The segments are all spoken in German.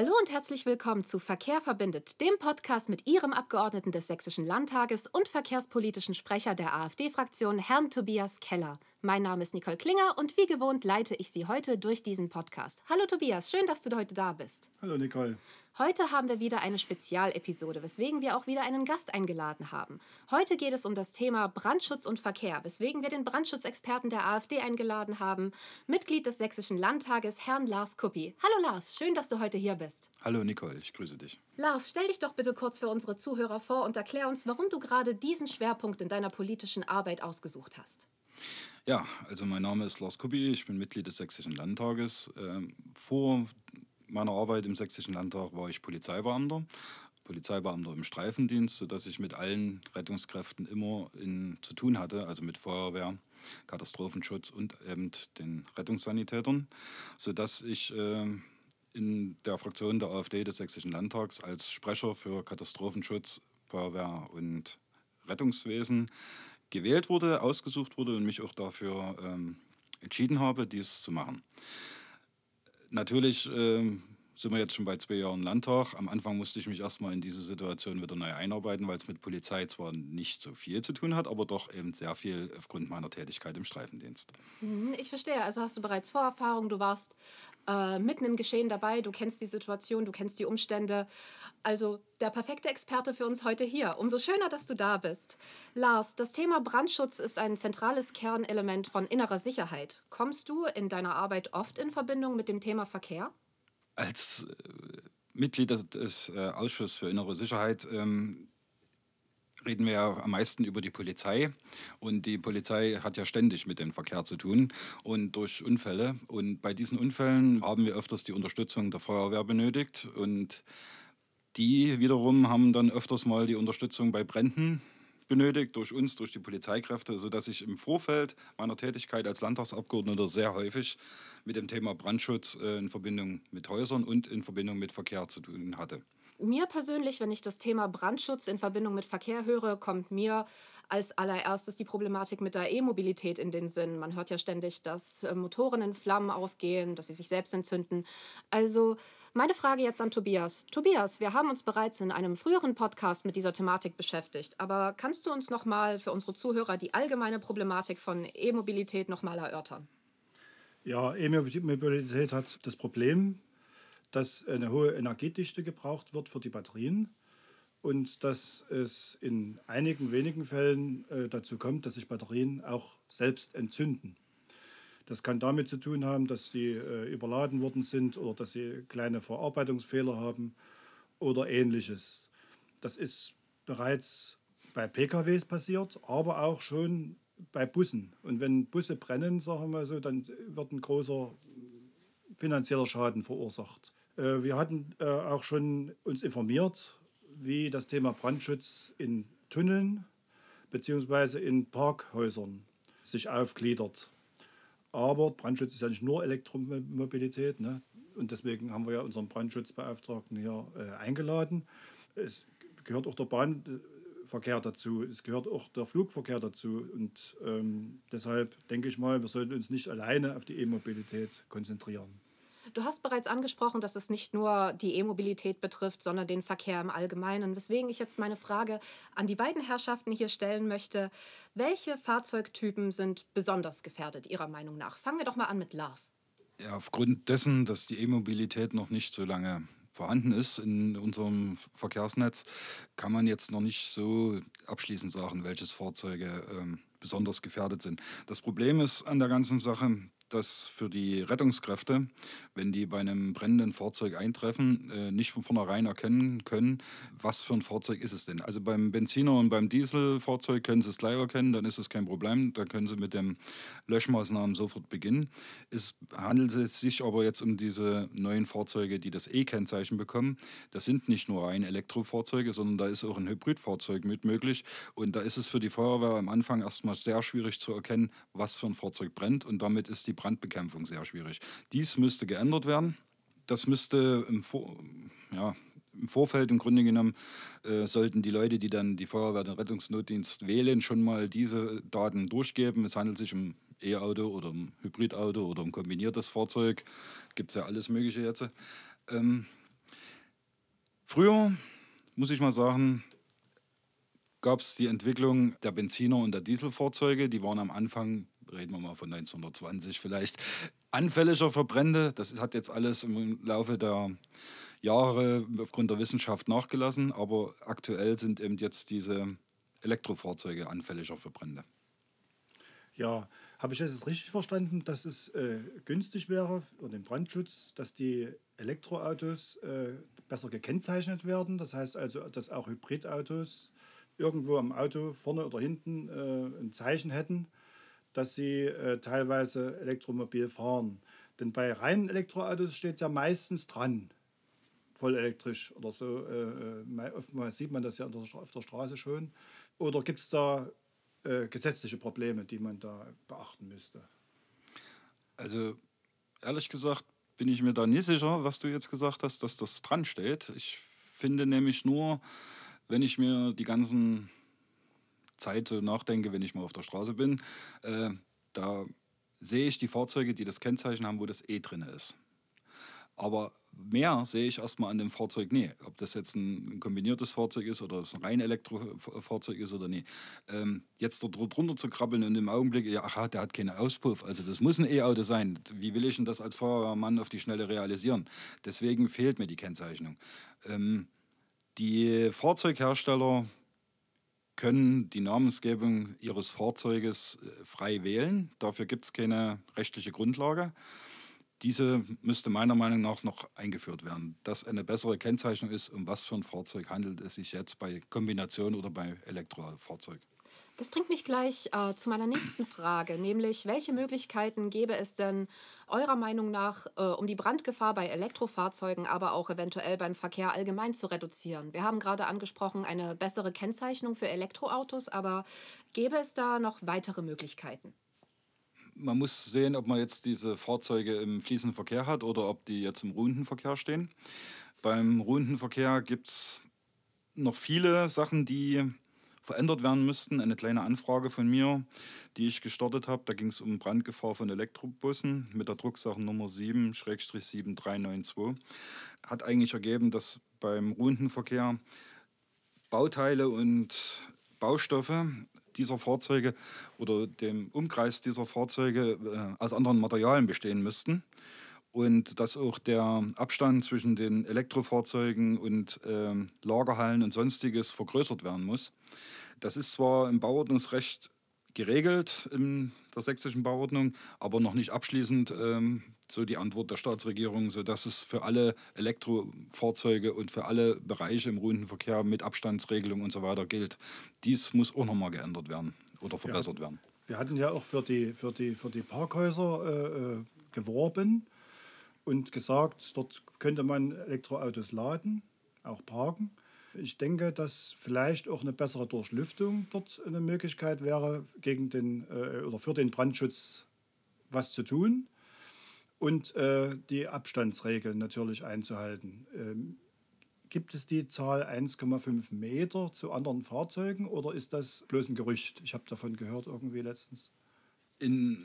Hallo und herzlich willkommen zu Verkehr verbindet, dem Podcast mit Ihrem Abgeordneten des Sächsischen Landtages und verkehrspolitischen Sprecher der AfD-Fraktion, Herrn Tobias Keller. Mein Name ist Nicole Klinger und wie gewohnt leite ich Sie heute durch diesen Podcast. Hallo Tobias, schön, dass du heute da bist. Hallo Nicole. Heute haben wir wieder eine Spezialepisode, weswegen wir auch wieder einen Gast eingeladen haben. Heute geht es um das Thema Brandschutz und Verkehr, weswegen wir den Brandschutzexperten der AfD eingeladen haben, Mitglied des Sächsischen Landtages, Herrn Lars Kuppi. Hallo Lars, schön, dass du heute hier bist. Hallo Nicole, ich grüße dich. Lars, stell dich doch bitte kurz für unsere Zuhörer vor und erklär uns, warum du gerade diesen Schwerpunkt in deiner politischen Arbeit ausgesucht hast. Ja, also mein Name ist Lars Kuppi, ich bin Mitglied des Sächsischen Landtages. Ähm, vor meiner Arbeit im Sächsischen Landtag war ich Polizeibeamter, Polizeibeamter im Streifendienst, sodass ich mit allen Rettungskräften immer in, zu tun hatte, also mit Feuerwehr, Katastrophenschutz und eben den Rettungssanitätern, sodass ich äh, in der Fraktion der AfD des Sächsischen Landtags als Sprecher für Katastrophenschutz, Feuerwehr und Rettungswesen gewählt wurde, ausgesucht wurde und mich auch dafür ähm, entschieden habe, dies zu machen natürlich äh, sind wir jetzt schon bei zwei Jahren Landtag. Am Anfang musste ich mich erstmal in diese Situation wieder neu einarbeiten, weil es mit Polizei zwar nicht so viel zu tun hat, aber doch eben sehr viel aufgrund meiner Tätigkeit im Streifendienst. Mhm, ich verstehe. Also hast du bereits Vorerfahrung, du warst äh, mitten im Geschehen dabei, du kennst die Situation, du kennst die Umstände. Also der perfekte Experte für uns heute hier. Umso schöner, dass du da bist. Lars, das Thema Brandschutz ist ein zentrales Kernelement von innerer Sicherheit. Kommst du in deiner Arbeit oft in Verbindung mit dem Thema Verkehr? Als äh, Mitglied des, äh, Ausschusses für innere Sicherheit ähm, reden wir ja am meisten über die Polizei. Und die Polizei hat ja ständig mit dem Verkehr zu tun und durch Unfälle. Und bei diesen Unfällen haben wir öfters die Unterstützung der Feuerwehr benötigt. Und die wiederum haben dann öfters mal die Unterstützung bei Bränden benötigt durch uns, durch die Polizeikräfte, sodass ich im Vorfeld meiner Tätigkeit als Landtagsabgeordneter sehr häufig mit dem Thema Brandschutz äh, in Verbindung mit Häusern und in Verbindung mit Verkehr zu tun hatte. Mir persönlich, wenn ich das Thema Brandschutz in Verbindung mit Verkehr höre, kommt mir als allererstes die Problematik mit der E-Mobilität in den Sinn. Man hört ja ständig, dass äh, Motoren in Flammen aufgehen, dass sie sich selbst entzünden. Also meine Frage jetzt an Tobias. Tobias, wir haben uns bereits in einem früheren Podcast mit dieser Thematik beschäftigt, aber kannst du uns noch mal für unsere Zuhörer die allgemeine Problematik von E-Mobilität noch mal erörtern? Ja, E-Mobilität hat das Problem, dass eine hohe Energiedichte gebraucht wird für die Batterien und dass es in einigen wenigen Fällen äh, dazu kommt, dass sich Batterien auch selbst entzünden. Das kann damit zu tun haben, dass sie äh, überladen worden sind oder dass sie kleine Verarbeitungsfehler haben oder ähnliches. Das ist bereits bei PKWs passiert, aber auch schon bei Bussen. Und wenn Busse brennen, sagen wir so, dann wird ein großer finanzieller Schaden verursacht. Äh, wir hatten äh, auch schon uns informiert, wie das Thema Brandschutz in Tunneln bzw. in Parkhäusern sich aufgliedert. Aber Brandschutz ist ja nicht nur Elektromobilität. Ne? Und deswegen haben wir ja unseren Brandschutzbeauftragten hier äh, eingeladen. Es gehört auch der Bahnverkehr dazu, es gehört auch der Flugverkehr dazu. Und ähm, deshalb denke ich mal, wir sollten uns nicht alleine auf die E-Mobilität konzentrieren. Du hast bereits angesprochen, dass es nicht nur die E-Mobilität betrifft, sondern den Verkehr im Allgemeinen. Weswegen ich jetzt meine Frage an die beiden Herrschaften hier stellen möchte. Welche Fahrzeugtypen sind besonders gefährdet, Ihrer Meinung nach? Fangen wir doch mal an mit Lars. Ja, aufgrund dessen, dass die E-Mobilität noch nicht so lange vorhanden ist in unserem Verkehrsnetz, kann man jetzt noch nicht so abschließend sagen, welche Fahrzeuge ähm, besonders gefährdet sind. Das Problem ist an der ganzen Sache, dass für die Rettungskräfte, wenn die bei einem brennenden Fahrzeug eintreffen, äh, nicht von vornherein erkennen können, was für ein Fahrzeug ist es denn. Also beim Benziner und beim Dieselfahrzeug können sie es gleich erkennen, dann ist es kein Problem, da können sie mit den Löschmaßnahmen sofort beginnen. Es handelt sich aber jetzt um diese neuen Fahrzeuge, die das E-Kennzeichen bekommen. Das sind nicht nur rein Elektrofahrzeuge, sondern da ist auch ein Hybridfahrzeug mit möglich. Und da ist es für die Feuerwehr am Anfang erstmal sehr schwierig zu erkennen, was für ein Fahrzeug brennt. Und damit ist die Brandbekämpfung sehr schwierig. Dies müsste geändert werden. Das müsste im, Vor ja, im Vorfeld im Grunde genommen, äh, sollten die Leute, die dann die Feuerwehr, den Rettungsnotdienst wählen, schon mal diese Daten durchgeben. Es handelt sich um E-Auto oder um Hybridauto oder um kombiniertes Fahrzeug. Gibt es ja alles Mögliche jetzt. Ähm, Früher, muss ich mal sagen, gab es die Entwicklung der Benziner und der Dieselfahrzeuge. Die waren am Anfang, reden wir mal von 1920 vielleicht, anfälliger für Brände. Das hat jetzt alles im Laufe der Jahre aufgrund der Wissenschaft nachgelassen. Aber aktuell sind eben jetzt diese Elektrofahrzeuge anfälliger für Brände. Ja, habe ich das jetzt richtig verstanden, dass es äh, günstig wäre für den Brandschutz, dass die Elektroautos äh, besser gekennzeichnet werden? Das heißt also, dass auch Hybridautos irgendwo am Auto vorne oder hinten äh, ein Zeichen hätten, dass sie äh, teilweise elektromobil fahren. Denn bei reinen Elektroautos steht ja meistens dran, voll elektrisch oder so. Äh, äh oftmals sieht man das ja auf der Straße schon. Oder gibt es da äh, gesetzliche Probleme, die man da beachten müsste? Also ehrlich gesagt bin ich mir da nicht sicher, was du jetzt gesagt hast, dass das dran steht. Ich finde nämlich nur, wenn ich mir die ganzen Zeit nachdenke, wenn ich mal auf der Straße bin, äh, da sehe ich die Fahrzeuge, die das Kennzeichen haben, wo das E drin ist. Aber mehr sehe ich erstmal an dem Fahrzeug nie. Ob das jetzt ein kombiniertes Fahrzeug ist oder es ein rein Elektrofahrzeug ist oder nie. Ähm, jetzt dort drunter zu krabbeln und im Augenblick, ja, aha, der hat keine Auspuff, also das muss ein E-Auto sein. Wie will ich denn das als Feuerwehrmann auf die Schnelle realisieren? Deswegen fehlt mir die Kennzeichnung. Ähm, die Fahrzeughersteller können die Namensgebung ihres Fahrzeuges äh, frei wählen. Dafür gibt es keine rechtliche Grundlage. Diese müsste meiner Meinung nach noch eingeführt werden, dass eine bessere Kennzeichnung ist, um was für ein Fahrzeug handelt es sich jetzt bei Kombination oder bei Elektrofahrzeug. Das bringt mich gleich äh, zu meiner nächsten Frage, nämlich welche Möglichkeiten gäbe es denn eurer Meinung nach, äh, um die Brandgefahr bei Elektrofahrzeugen, aber auch eventuell beim Verkehr allgemein zu reduzieren? Wir haben gerade angesprochen, eine bessere Kennzeichnung für Elektroautos, aber gäbe es da noch weitere Möglichkeiten? Man muss sehen, ob man jetzt diese Fahrzeuge im fließenden Verkehr hat oder ob die jetzt im ruhenden Verkehr stehen. Beim ruhenden Verkehr gibt es noch viele Sachen, die verändert werden müssten. Eine kleine Anfrage von mir, die ich gestartet habe, da ging es um Brandgefahr von Elektrobussen mit der Drucksache Nummer 7-7392, hat eigentlich ergeben, dass beim ruhenden Verkehr Bauteile und Baustoffe dieser Fahrzeuge oder dem Umkreis dieser Fahrzeuge äh, aus anderen Materialien bestehen müssten und dass auch der Abstand zwischen den Elektrofahrzeugen und äh, Lagerhallen und sonstiges vergrößert werden muss. Das ist zwar im Bauordnungsrecht geregelt in der sächsischen Bauordnung, aber noch nicht abschließend ähm, so die Antwort der Staatsregierung, sodass es für alle Elektrofahrzeuge und für alle Bereiche im ruhenden Verkehr mit Abstandsregelung und so weiter gilt. Dies muss auch nochmal geändert werden oder verbessert ja, werden. Wir hatten ja auch für die, für die, für die Parkhäuser äh, äh geworben und gesagt, dort könnte man Elektroautos laden, auch parken. Ich denke, dass vielleicht auch eine bessere Durchlüftung dort eine Möglichkeit wäre, gegen den, äh, oder für den Brandschutz was zu tun und äh, die Abstandsregeln natürlich einzuhalten. Ähm, gibt es die Zahl 1,5 Meter zu anderen Fahrzeugen oder ist das bloß ein Gerücht? Ich habe davon gehört irgendwie letztens. In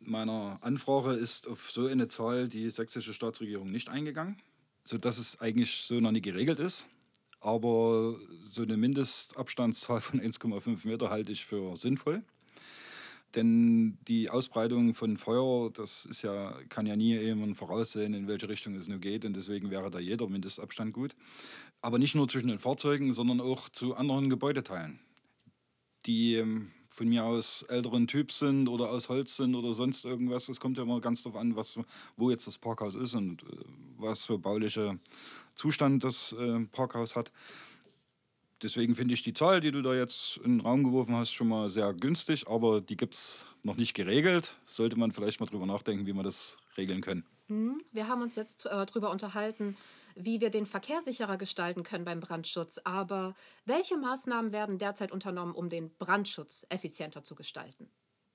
meiner Anfrage ist auf so eine Zahl die sächsische Staatsregierung nicht eingegangen, sodass es eigentlich so noch nie geregelt ist. Aber so eine Mindestabstandszahl von 1,5 Meter halte ich für sinnvoll. Denn die Ausbreitung von Feuer, das ist ja, kann ja nie jemand voraussehen, in welche Richtung es nur geht. Und deswegen wäre da jeder Mindestabstand gut. Aber nicht nur zwischen den Fahrzeugen, sondern auch zu anderen Gebäudeteilen, die ähm, von mir aus älteren Typ sind oder aus Holz sind oder sonst irgendwas. Es kommt ja immer ganz darauf an, was, wo jetzt das Parkhaus ist und äh, was für bauliche Zustand das äh, Parkhaus hat. Deswegen finde ich die Zahl, die du da jetzt in den Raum geworfen hast, schon mal sehr günstig, aber die gibt es noch nicht geregelt. Sollte man vielleicht mal drüber nachdenken, wie man das regeln können. Hm, wir haben uns jetzt äh, darüber unterhalten, wie wir den Verkehr sicherer gestalten können beim Brandschutz. Aber welche Maßnahmen werden derzeit unternommen, um den Brandschutz effizienter zu gestalten?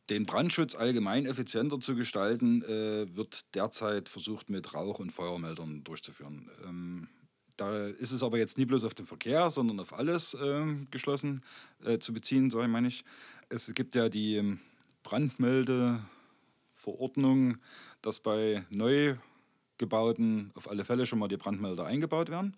Den Brandschutz allgemein effizienter zu gestalten, äh, wird derzeit versucht mit Rauch- und Feuermeldern durchzuführen. Ähm, da ist es aber jetzt nie bloß auf den Verkehr, sondern auf alles äh, geschlossen äh, zu beziehen, sage ich meine ich. Es gibt ja die ähm, Brandmeldeverordnung, dass bei neu gebauten auf alle Fälle schon mal die Brandmelder eingebaut werden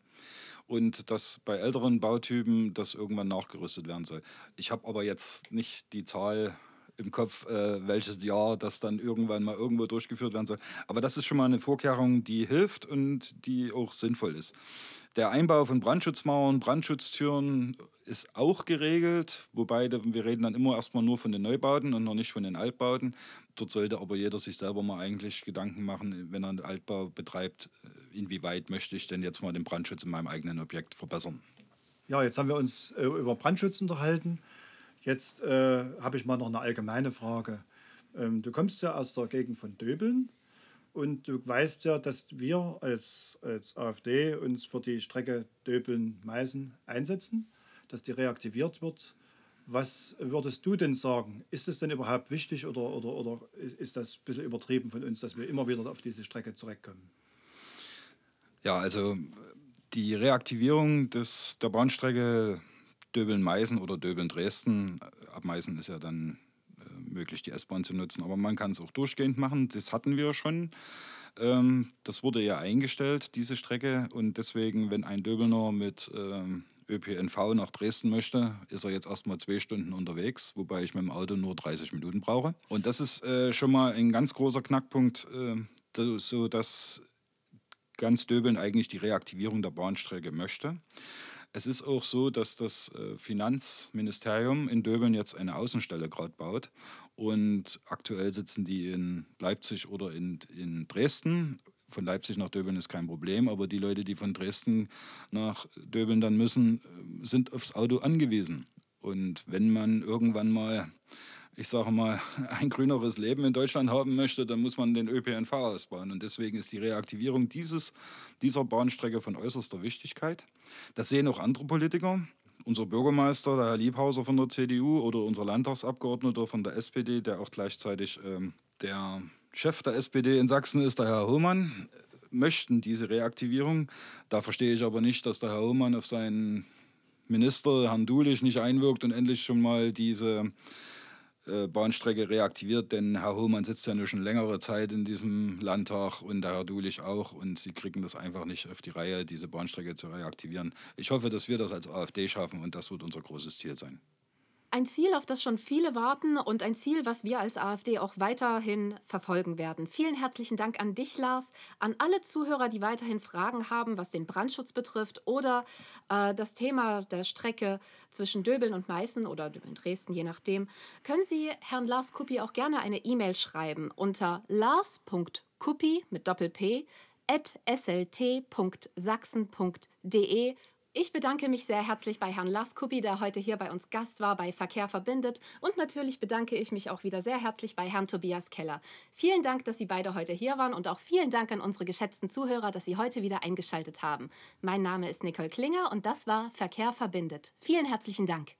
und dass bei älteren Bautypen das irgendwann nachgerüstet werden soll. Ich habe aber jetzt nicht die Zahl im Kopf, äh, welches Jahr das dann irgendwann mal irgendwo durchgeführt werden soll. Aber das ist schon mal eine Vorkehrung, die hilft und die auch sinnvoll ist. Der Einbau von Brandschutzmauern, Brandschutztüren ist auch geregelt, wobei wir reden dann immer erstmal nur von den Neubauten und noch nicht von den Altbauten. Dort sollte aber jeder sich selber mal eigentlich Gedanken machen, wenn er einen Altbau betreibt, inwieweit möchte ich denn jetzt mal den Brandschutz in meinem eigenen Objekt verbessern. Ja, jetzt haben wir uns äh, über Brandschutz unterhalten. Jetzt äh, habe ich mal noch eine allgemeine Frage. Ähm, du kommst ja aus der Gegend von Döbeln und du weißt ja, dass wir als, als AfD uns für die Strecke Döbeln-Meißen einsetzen, dass die reaktiviert wird. Was würdest du denn sagen? Ist es denn überhaupt wichtig oder, oder, oder ist das ein bisschen übertrieben von uns, dass wir immer wieder auf diese Strecke zurückkommen? Ja, also die Reaktivierung des, der Bahnstrecke Döbeln-Meißen oder Döbeln-Dresden, ab Meißen ist ja dann äh, möglich, die S-Bahn zu nutzen, aber man kann es auch durchgehend machen. Das hatten wir schon. Ähm, das wurde ja eingestellt, diese Strecke. Und deswegen, wenn ein Döbelner mit ähm, ÖPNV nach Dresden möchte, ist er jetzt erstmal zwei Stunden unterwegs, wobei ich mit dem Auto nur 30 Minuten brauche. Und das ist äh, schon mal ein ganz großer Knackpunkt, äh, so dass ganz Döbeln eigentlich die Reaktivierung der Bahnstrecke möchte. Es ist auch so, dass das äh, Finanzministerium in Döbeln jetzt eine Außenstelle gerade baut. Und aktuell sitzen die in Leipzig oder in, in Dresden. Von Leipzig nach Döbeln ist kein Problem, aber die Leute, die von Dresden nach Döbeln dann müssen, äh, sind aufs Auto angewiesen. Und wenn man irgendwann mal ich sage mal, ein grüneres Leben in Deutschland haben möchte, dann muss man den ÖPNV ausbauen. Und deswegen ist die Reaktivierung dieses, dieser Bahnstrecke von äußerster Wichtigkeit. Das sehen auch andere Politiker. Unser Bürgermeister, der Herr Liebhauser von der CDU oder unser Landtagsabgeordneter von der SPD, der auch gleichzeitig ähm, der Chef der SPD in Sachsen ist, der Herr Hohmann, möchten diese Reaktivierung. Da verstehe ich aber nicht, dass der Herr Hohmann auf seinen Minister, Herrn Dulich, nicht einwirkt und endlich schon mal diese äh, Bahnstrecke reaktiviert, denn Herr Hohmann sitzt ja nur schon längere Zeit in diesem Landtag und der Herr Dulich auch und sie kriegen das einfach nicht auf die Reihe, diese Bahnstrecke zu reaktivieren. Ich hoffe, dass wir das als AfD schaffen und das wird unser großes Ziel sein. Ein Ziel, auf das schon viele warten und ein Ziel, was wir als AfD auch weiterhin verfolgen werden. Vielen herzlichen Dank an dich, Lars, an alle Zuhörer, die weiterhin Fragen haben, was den Brandschutz betrifft oder äh, das Thema der Strecke zwischen Döbeln und Meißen oder Döbeln-Dresden, je nachdem. Können Sie Herrn Lars Kuppi auch gerne eine E-Mail schreiben unter lars.kuppi mit Doppel-P at slt.sachsen.de ich bedanke mich sehr herzlich bei Herrn Laskubi, der heute hier bei uns Gast war bei Verkehr verbindet. Und natürlich bedanke ich mich auch wieder sehr herzlich bei Herrn Tobias Keller. Vielen Dank, dass Sie beide heute hier waren und auch vielen Dank an unsere geschätzten Zuhörer, dass Sie heute wieder eingeschaltet haben. Mein Name ist Nicole Klinger und das war Verkehr verbindet. Vielen herzlichen Dank.